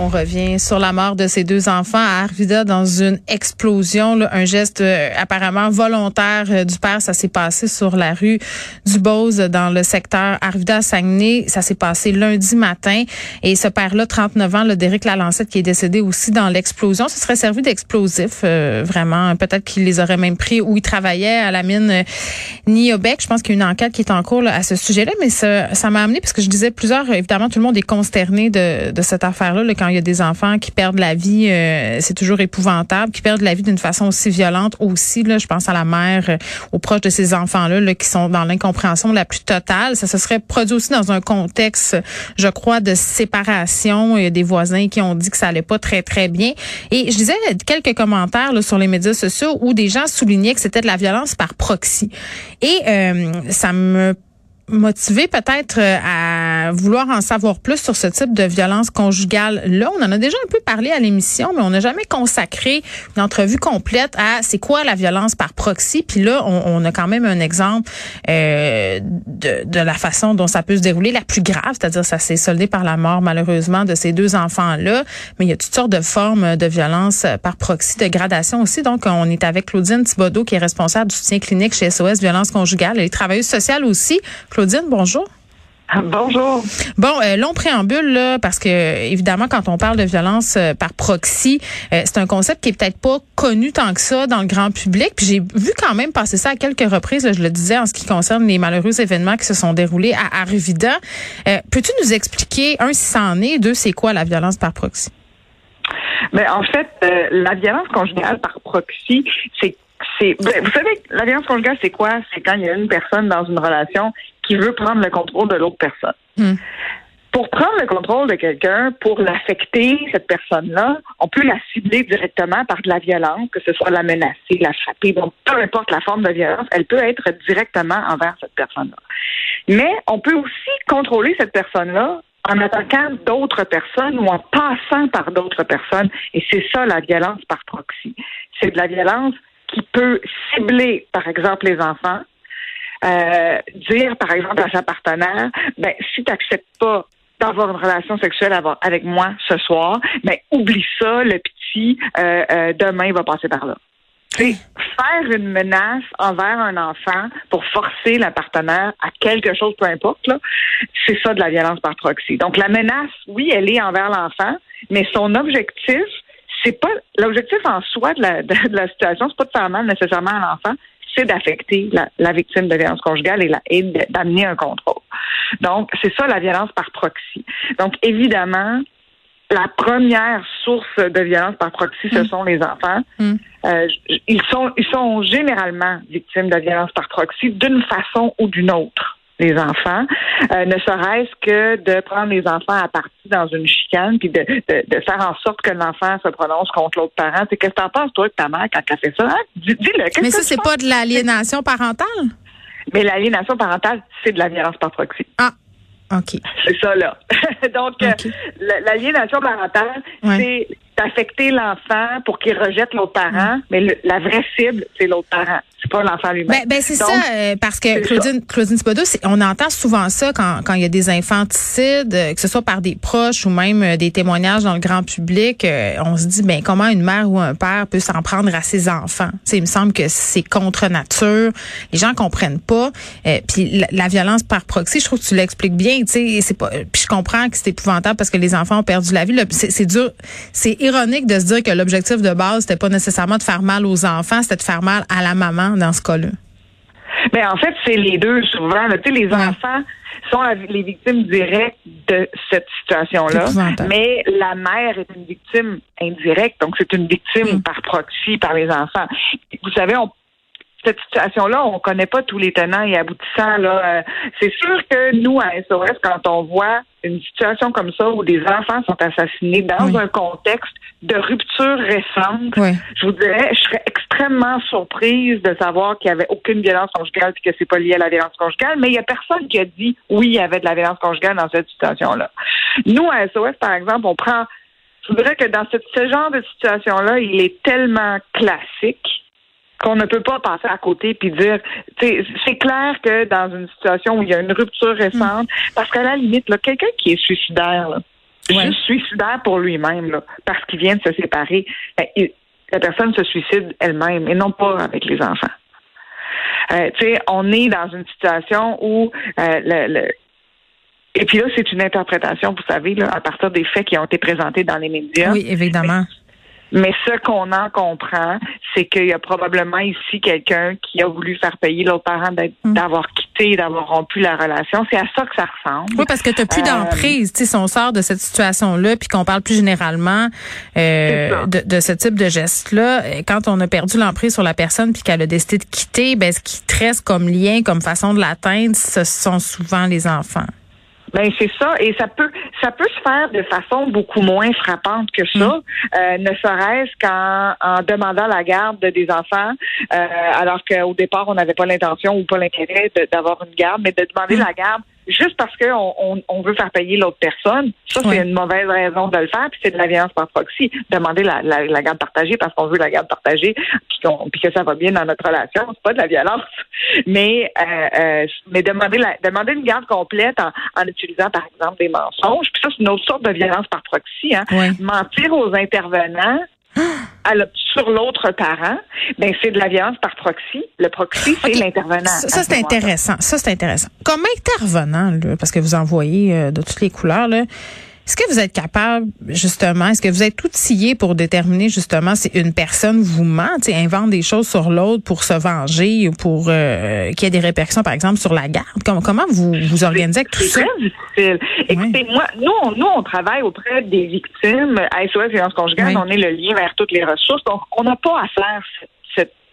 On revient sur la mort de ces deux enfants à Arvida dans une explosion, là, un geste euh, apparemment volontaire euh, du père. Ça s'est passé sur la rue du dans le secteur Arvida-Saguenay. Ça s'est passé lundi matin. Et ce père-là, 39 ans, le Derek Lalancette, qui est décédé aussi dans l'explosion, ce serait servi d'explosif, euh, vraiment. Peut-être qu'il les aurait même pris où il travaillait à la mine Niobec. Je pense qu'il y a une enquête qui est en cours à ce sujet-là, mais ça, m'a amené parce que je disais plusieurs, évidemment, tout le monde est consterné de, de cette affaire-là quand il y a des enfants qui perdent la vie, euh, c'est toujours épouvantable, qui perdent la vie d'une façon aussi violente aussi. Là, je pense à la mère, euh, aux proches de ces enfants-là là, qui sont dans l'incompréhension la plus totale. Ça se serait produit aussi dans un contexte, je crois, de séparation. Il y a des voisins qui ont dit que ça allait pas très, très bien. Et je disais quelques commentaires là, sur les médias sociaux où des gens soulignaient que c'était de la violence par proxy. Et euh, ça me motivé peut-être euh, vouloir en savoir plus sur ce type de violence conjugale là. On en a déjà un peu parlé à l'émission, mais on n'a jamais consacré une entrevue complète à c'est quoi la violence par proxy. Puis là, on, a quand même un exemple euh, de, de, la façon dont ça peut se dérouler, la plus grave, c'est-à-dire ça s'est soldé par la mort malheureusement de ces deux enfants-là. Mais il y a toutes sortes de formes de violence par proxy, de gradation aussi. Donc, on est avec Claudine Thibodeau, qui est responsable du soutien clinique chez SOS Violence Conjugale. Elle est travailleuse sociale aussi. Claudine, bonjour. Bonjour. Bon, euh, long préambule là, parce que évidemment, quand on parle de violence euh, par proxy, euh, c'est un concept qui est peut-être pas connu tant que ça dans le grand public. Puis j'ai vu quand même passer ça à quelques reprises. je le disais en ce qui concerne les malheureux événements qui se sont déroulés à Arvida. Peux-tu nous expliquer un si ça en est, deux c'est quoi la violence par proxy? Mais ben, en fait, la violence conjugale par proxy, c'est c'est ben, vous savez la violence conjugale c'est quoi? C'est quand il y a une personne dans une relation qui veut prendre le contrôle de l'autre personne. Hmm. Pour prendre le contrôle de quelqu'un, pour l'affecter, cette personne-là, on peut la cibler directement par de la violence, que ce soit la menacer, la frapper. Donc, peu importe la forme de violence, elle peut être directement envers cette personne-là. Mais on peut aussi contrôler cette personne-là en attaquant d'autres personnes ou en passant par d'autres personnes. Et c'est ça la violence par proxy. C'est de la violence qui peut cibler, par exemple, les enfants, euh, dire, par exemple, à sa partenaire, ben, si tu n'acceptes pas d'avoir une relation sexuelle avec moi ce soir, ben, oublie ça, le petit, euh, euh, demain, il va passer par là. C'est faire une menace envers un enfant pour forcer la partenaire à quelque chose, peu importe, c'est ça de la violence par proxy. Donc, la menace, oui, elle est envers l'enfant, mais son objectif, c'est pas l'objectif en soi de la, de, la situation, c'est pas de faire mal nécessairement à l'enfant, c'est d'affecter la, victime de violence conjugale et, et d'amener un contrôle. Donc, c'est ça la violence par proxy. Donc, évidemment, la première source de violence par proxy, ce mm. sont les enfants. Mm. Euh, ils sont ils sont généralement victimes de violence par proxy d'une façon ou d'une autre les enfants, euh, ne serait-ce que de prendre les enfants à partie dans une chicane, puis de, de, faire en sorte que l'enfant se prononce contre l'autre parent. C'est qu'est-ce que t'en penses, toi, de ta mère, quand elle fait ça? Hein? Dis-le. Mais ça, c'est pas de l'aliénation parentale? Mais l'aliénation parentale, c'est de la violence par proxy. Ah, OK. C'est ça, là. Donc, euh, l'aliénation parentale, c'est d'affecter l'enfant pour qu'il rejette l'autre parent, mm. mais la vraie cible, c'est l'autre parent. C'est pas l'enfant lui-même. Ben, ben c'est ça, euh, parce que Claudine, Claudine Thibodeau, on entend souvent ça quand, quand il y a des infanticides, euh, que ce soit par des proches ou même euh, des témoignages dans le grand public. on se dit, ben comment une mère ou un père peut s'en prendre à ses enfants? T'sais, il me semble que c'est contre nature. Les gens comprennent pas. puis la, violence par proxy, je trouve que tu l'expliques bien. C'est pas. Puis je comprends que c'est épouvantable parce que les enfants ont perdu la vie. C'est dur. C'est ironique de se dire que l'objectif de base, c'était pas nécessairement de faire mal aux enfants, c'était de faire mal à la maman dans ce cas-là. Mais ben, en fait, c'est les deux souvent. les enfants sont les victimes directes de cette situation-là, mais la mère est une victime indirecte, donc c'est une victime mm. par proxy par les enfants. Vous savez, on cette situation-là, on connaît pas tous les tenants et aboutissants. Là. Euh, c'est sûr que nous, à SOS, quand on voit une situation comme ça où des enfants sont assassinés dans un contexte de rupture récente, je vous dirais, je serais extrêmement surprise de savoir qu'il n'y avait aucune violence conjugale et que c'est pas lié à la violence conjugale, mais il y a personne qui a dit oui, il y avait de la violence conjugale dans cette situation-là. Nous, à SOS, par exemple, on prend je voudrais que dans ce genre de situation-là, il est tellement classique qu'on ne peut pas passer à côté puis dire c'est clair que dans une situation où il y a une rupture récente mm. parce qu'à la limite là quelqu'un qui est suicidaire là, juste suicidaire pour lui-même parce qu'il vient de se séparer ben, la personne se suicide elle-même et non pas avec les enfants euh, tu sais on est dans une situation où euh, le, et puis là, c'est une interprétation, vous savez, là, à partir des faits qui ont été présentés dans les médias. Oui, évidemment. Mais ce qu'on en comprend, c'est qu'il y a probablement ici quelqu'un qui a voulu faire payer l'autre parent mm. d'avoir quitté, d'avoir rompu la relation. C'est à ça que ça ressemble. Oui, parce que tu n'as plus euh, d'emprise. si on sort de cette situation-là, puis qu'on parle plus généralement euh, de, ce type de geste-là, quand on a perdu l'emprise sur la personne puis qu'elle a décidé de quitter, ben, ce qui reste comme lien, comme façon de l'atteindre, ce sont souvent les enfants. Ben c'est ça, et ça peut ça peut se faire de façon beaucoup moins frappante que ça, mm. euh, ne serait-ce qu'en en demandant la garde des enfants, euh, alors qu'au départ on n'avait pas l'intention ou pas l'intérêt d'avoir une garde, mais de demander mm. la garde juste parce qu'on on, on, veut faire payer l'autre personne, ça, c'est une mauvaise raison de le faire, puis c'est de la violence par proxy. Demander la, la, la garde partagée parce qu'on veut la garde partagée, puis, puis que ça va bien dans notre relation, c'est pas de la violence. Mais euh, euh, mais demander la, demander une garde complète en, en utilisant, par exemple, des mensonges, puis ça, c'est une autre sorte de violence par proxy. Hein. Mentir aux intervenants sur l'autre parent, ben c'est de la violence par proxy. Le proxy, c'est l'intervenant. Ça, c'est intéressant. Ça, c'est intéressant. Comme intervenant, là, parce que vous en voyez euh, de toutes les couleurs, là, est-ce que vous êtes capable, justement, est-ce que vous êtes outillé pour déterminer, justement, si une personne vous ment, invente des choses sur l'autre pour se venger ou pour euh, qu'il y ait des répercussions, par exemple, sur la garde? Comment, comment vous vous organisez avec tout ça? C'est très difficile. Écoutez, moi, nous on, nous, on travaille auprès des victimes à SOS Violence Conjugale. On est le lien vers toutes les ressources. Donc, on n'a pas à faire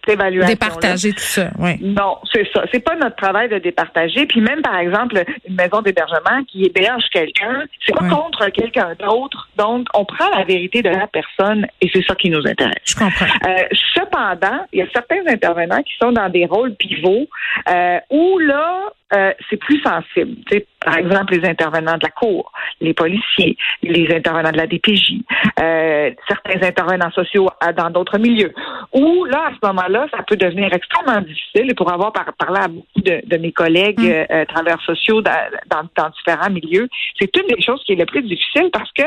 cette évaluation. Départager tout ça, oui. Non, c'est ça. C'est pas notre travail de départager. Puis même, par exemple, une maison d'hébergement qui héberge quelqu'un, c'est pas contre quelqu'un d'autre. Donc, on prend la vérité de la personne et c'est ça qui nous intéresse. Je comprends. Euh, cependant, il y a certains intervenants qui sont dans des rôles pivots euh, où là, euh, c'est plus sensible. par exemple, les intervenants de la Cour, les policiers, les intervenants de la DPJ, euh, certains intervenants sociaux dans d'autres milieux. Où là, à ce moment-là, ça peut devenir extrêmement difficile. Et pour avoir parlé à beaucoup de, mes collègues mm. euh, travailleurs sociaux dans, dans, différents milieux, c'est une des choses qui est le plus difficile parce que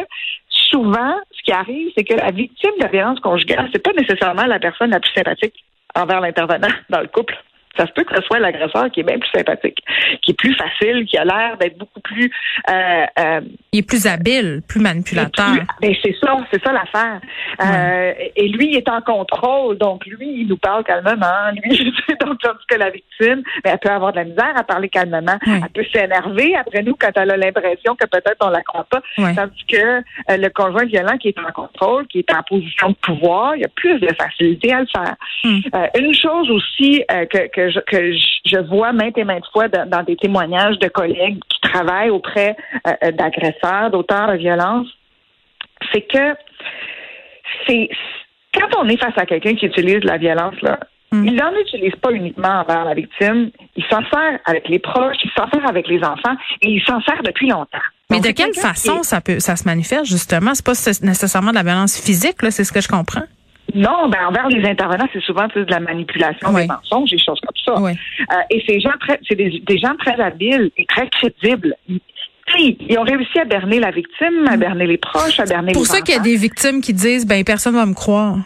souvent, ce qui arrive, c'est que la victime de la violence conjugale, c'est pas nécessairement la personne la plus sympathique envers l'intervenant dans le couple ça se peut que ce soit l'agresseur qui est bien plus sympathique, qui est plus facile, qui a l'air d'être beaucoup plus. Euh, euh, il est plus habile, plus manipulateur. Ben c'est ça, c'est ça l'affaire. Euh, et lui, il est en contrôle, donc lui, il nous parle calmement. Lui, donc tandis que la victime, ben, elle peut avoir de la misère à parler calmement. Elle peut s'énerver après nous quand elle a l'impression que peut-être on la croit pas. Tandis que le conjoint violent qui est en contrôle, qui est en position de pouvoir, il y a plus de facilité à le faire. Hmm. Une chose aussi que, que que je, vois maintes et maintes fois dans, des témoignages de collègues qui travaillent auprès euh, euh, d'agresseurs, d'auteurs de violence, c'est que c'est quand on est face à quelqu'un qui utilise la violence, là, mm. Il n'en utilise pas uniquement envers la victime, il s'en sert avec les proches, il s'en sert avec les enfants et il s'en sert depuis longtemps. Mais de quelle façon ça peut ça se manifeste justement? C'est pas nécessairement de la violence physique, c'est ce que je comprends. Non, ben envers les intervenants, c'est souvent de la manipulation, des mensonges, des choses comme ça. Euh, et ces gens très, c'est des, gens très habiles et très crédibles. Ils, ont réussi à berner la victime, à berner les proches, à berner Pour ça qu'il y a des victimes qui disent, ben personne va me croire.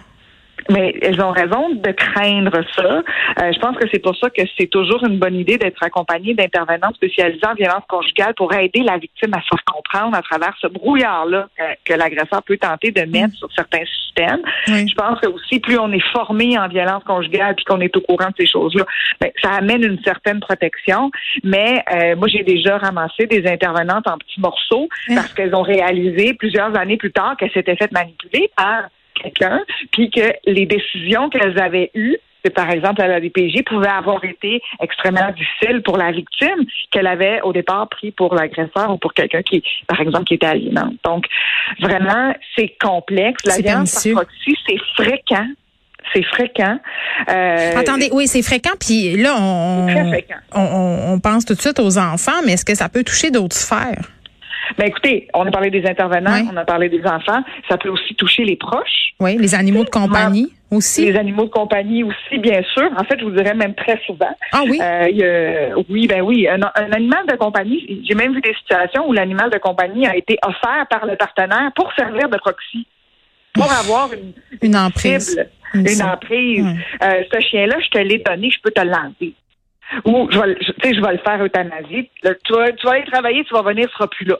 Mais elles ont raison de craindre ça. Euh, je pense que c'est pour ça que c'est toujours une bonne idée d'être accompagné d'intervenants spécialisés en violence conjugale pour aider la victime à se comprendre à travers ce brouillard-là que, l'agresseur peut tenter de mettre sur certains systèmes. Je pense que aussi, plus on est formé en violence conjugale puis qu'on est au courant de ces choses-là, ben, ça amène une certaine protection. Mais euh, moi, j'ai déjà ramassé des intervenantes en petits morceaux parce qu'elles ont réalisé plusieurs années plus tard qu'elles s'étaient faites manipuler par quelqu'un, puis que les décisions qu'elles avaient eues, par exemple à la DPJ, pouvaient avoir été extrêmement difficiles pour la victime qu'elle avait au départ pris pour l'agresseur ou pour quelqu'un qui, par exemple, qui était aliénant. Donc, vraiment, c'est complexe. La violence par proxy, c'est fréquent c'est fréquent. Euh, Attendez, oui, c'est fréquent. Puis là, on, on, on, pense tout de suite aux enfants, mais est-ce que ça peut toucher d'autres sphères? Ben écoutez, on a parlé des intervenants, on a parlé des enfants. Ça peut aussi toucher les proches. Oui, les animaux de compagnie aussi. Les animaux de compagnie aussi, bien sûr. En fait, je vous dirais même très souvent. Ah oui? Euh, oui, ben oui. Un, animal de compagnie. J'ai même vu des situations où l'animal de compagnie a été offert par le partenaire pour servir de proxy, pour avoir une, une emprise. une, emprise. Euh, ce chien-là, je te l'ai donné, je peux te l'enlever ou je vais, je, je vais le faire euthanasie. tu, vas, tu vas aller travailler, tu vas venir, tu seras plus là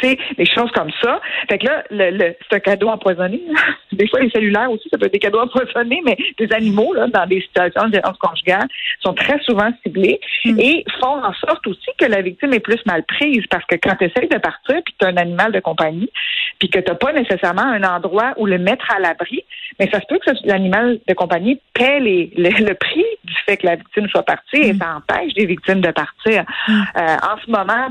tu sais, des choses comme ça. Fait que là, le, c'est un cadeau empoisonné. des fois, les cellulaires aussi, ça peut être des cadeaux empoisonnés, mais des animaux, là, dans des situations de violence conjugale, sont très souvent ciblés mm. et font en sorte aussi que la victime est plus mal prise parce que quand tu essaies de partir puis que tu as un animal de compagnie puis que tu n'as pas nécessairement un endroit où le mettre à l'abri, mais ça se peut que l'animal de compagnie paie les, le, prix du fait que la victime soit partie et mm. ça empêche des victimes de partir. Mm. Euh, en ce moment,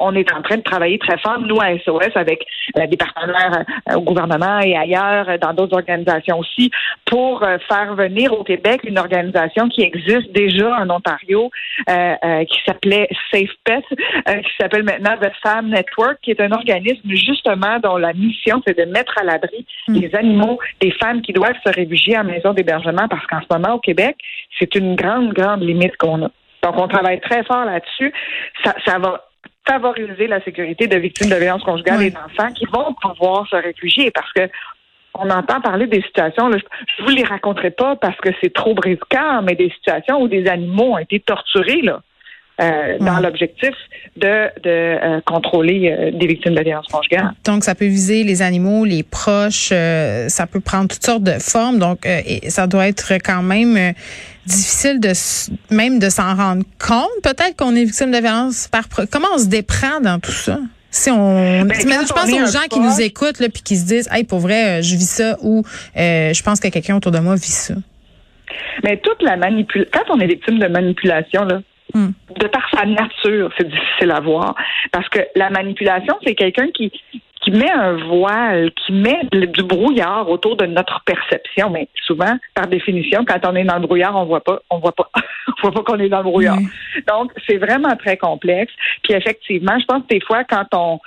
on est en train de travailler très fort, nous, à SOS, avec euh, des partenaires euh, au gouvernement et ailleurs, euh, dans d'autres organisations aussi, pour faire venir au Québec une organisation qui existe déjà en Ontario, qui s'appelait Safe Pet, qui s'appelle maintenant The Fam Network, qui est un organisme justement dont la mission, c'est de mettre à l'abri mm. les animaux des femmes qui doivent se réfugier en maison d'hébergement, parce qu'en ce moment, au Québec, c'est une grande, grande limite qu'on a. Donc, on travaille très fort là-dessus. Ça, ça va favoriser la sécurité de victimes de violences conjugales et d'enfants qui vont pouvoir se réfugier parce que on entend parler des situations, là, je vous les raconterai pas parce que c'est trop brisquant, mais des situations où des animaux ont été torturés là. Euh, dans l'objectif de, de euh, contrôler euh, des victimes de violences conjugales. Donc, ça peut viser les animaux, les proches, ça peut prendre toutes sortes de formes. Donc, et ça doit être quand même difficile de même de s'en rendre compte. Peut-être qu'on est victime de violence par comment on se déprend dans tout ça? Si on, ben, je pense aux gens qui nous écoutent là puis qui se disent, hey, pour vrai, je vis ça ou je pense que quelqu'un autour de moi vit ça. Mais toute la manipulation, quand on est victime de manipulation là, Hmm. De par sa nature, c'est difficile à voir. Parce que la manipulation, c'est quelqu'un qui, qui met un voile, qui met du brouillard autour de notre perception. Mais souvent, par définition, quand on est dans le brouillard, on voit pas, on voit pas, on voit pas qu'on est dans le brouillard. Donc, c'est vraiment très complexe. Puis effectivement, je pense que des fois, quand on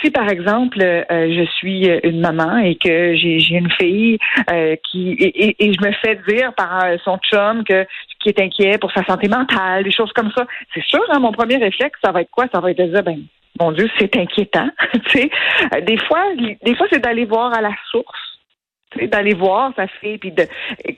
si par exemple euh, je suis une maman et que j'ai une fille euh, qui et, je me fais dire par euh, son chum que qui est inquiet pour sa santé mentale, des choses comme ça, c'est sûr, hein, mon premier réflexe, ça va être quoi? Ça va être de dire ben mon Dieu, c'est inquiétant. des fois, des fois c'est d'aller voir à la source d'aller voir sa fille puis de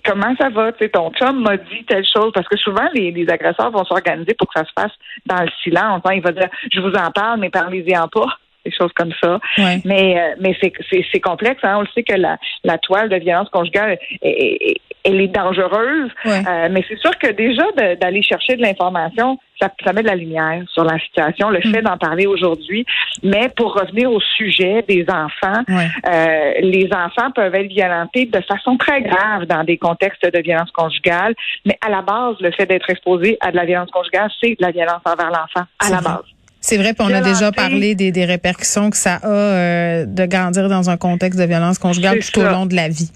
comment ça va tu ton chum m'a dit telle chose parce que souvent les, les agresseurs vont s'organiser pour que ça se passe dans le silence hein. il va dire je vous en parle mais parlez-y en pas des choses comme ça. Mais euh, mais c'est c'est complexe. Hein? On le sait que la, la toile de violence conjugale, est, elle est dangereuse. Euh, mais c'est sûr que déjà d'aller chercher de l'information, ça, ça, met de la lumière sur la situation. Le fait mm. d'en parler aujourd'hui. Mais pour revenir au sujet des enfants, euh, les enfants peuvent être violentés de façon très grave dans des contextes de violence conjugale. Mais à la base, le fait d'être exposé à de la violence conjugale, c'est de la violence envers l'enfant. À la base. C'est vrai, puis on a déjà parlé des, des, répercussions que ça a euh, de grandir dans un contexte de violence conjugale tout au long de la vie.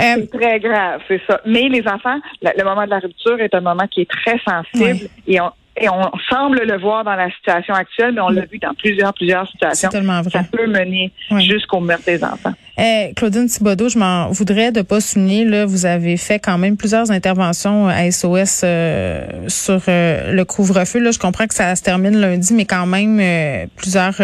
Euh, c'est très grave, c'est ça. Mais les enfants, le, moment de la rupture est un moment qui est très sensible et on, et on semble le voir dans la situation actuelle, mais on l'a vu dans plusieurs, plusieurs situations. Tellement vrai. Ça peut mener jusqu'au meurtre des enfants. Eh, Claudine Thibodeau, je m'en voudrais de pas souligner, là, vous avez fait quand même plusieurs interventions à SOS euh, sur euh, le couvre-feu. Là, je comprends que ça se termine lundi, mais quand même, euh, plusieurs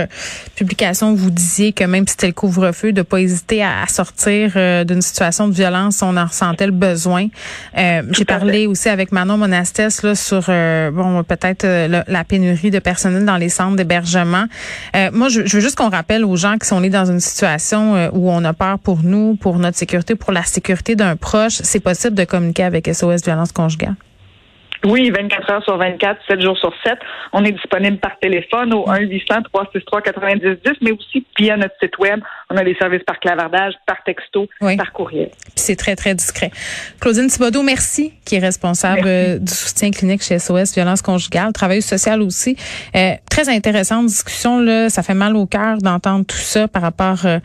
publications, vous disiez que même si c'était le couvre-feu, de pas hésiter à, sortir d'une situation de violence, on en ressentait le besoin. J'ai parlé aussi avec Manon Monastès là, sur bon peut-être la, pénurie de personnel dans les centres d'hébergement. moi, je, je, veux juste qu'on rappelle aux gens qui sont nés dans une situation où on on a peur pour nous, pour notre sécurité, pour la sécurité d'un proche, c'est possible de communiquer avec SOS Violence Conjugale? Oui, 24 heures sur 24, 7 jours sur 7. On est disponible par téléphone au 1-800-363-9010, mais aussi via notre site web. On a des services par clavardage, par texto, par courriel. c'est très, très discret. Claudine Thibodeau, merci, qui est responsable euh, du soutien clinique chez SOS Violence Conjugale, travailleuse sociale aussi. Euh, très intéressante discussion, là. Ça fait mal au cœur d'entendre tout ça par rapport... Euh,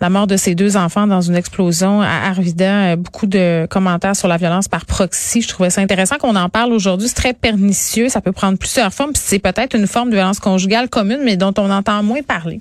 la mort de ses deux enfants dans une explosion à Arvida. Euh, beaucoup de commentaires sur la violence par proxy. Je trouvais ça intéressant qu'on en parle aujourd'hui. C'est très pernicieux. Ça peut prendre plusieurs formes. C'est peut-être une forme de violence conjugale commune, mais dont on entend moins parler.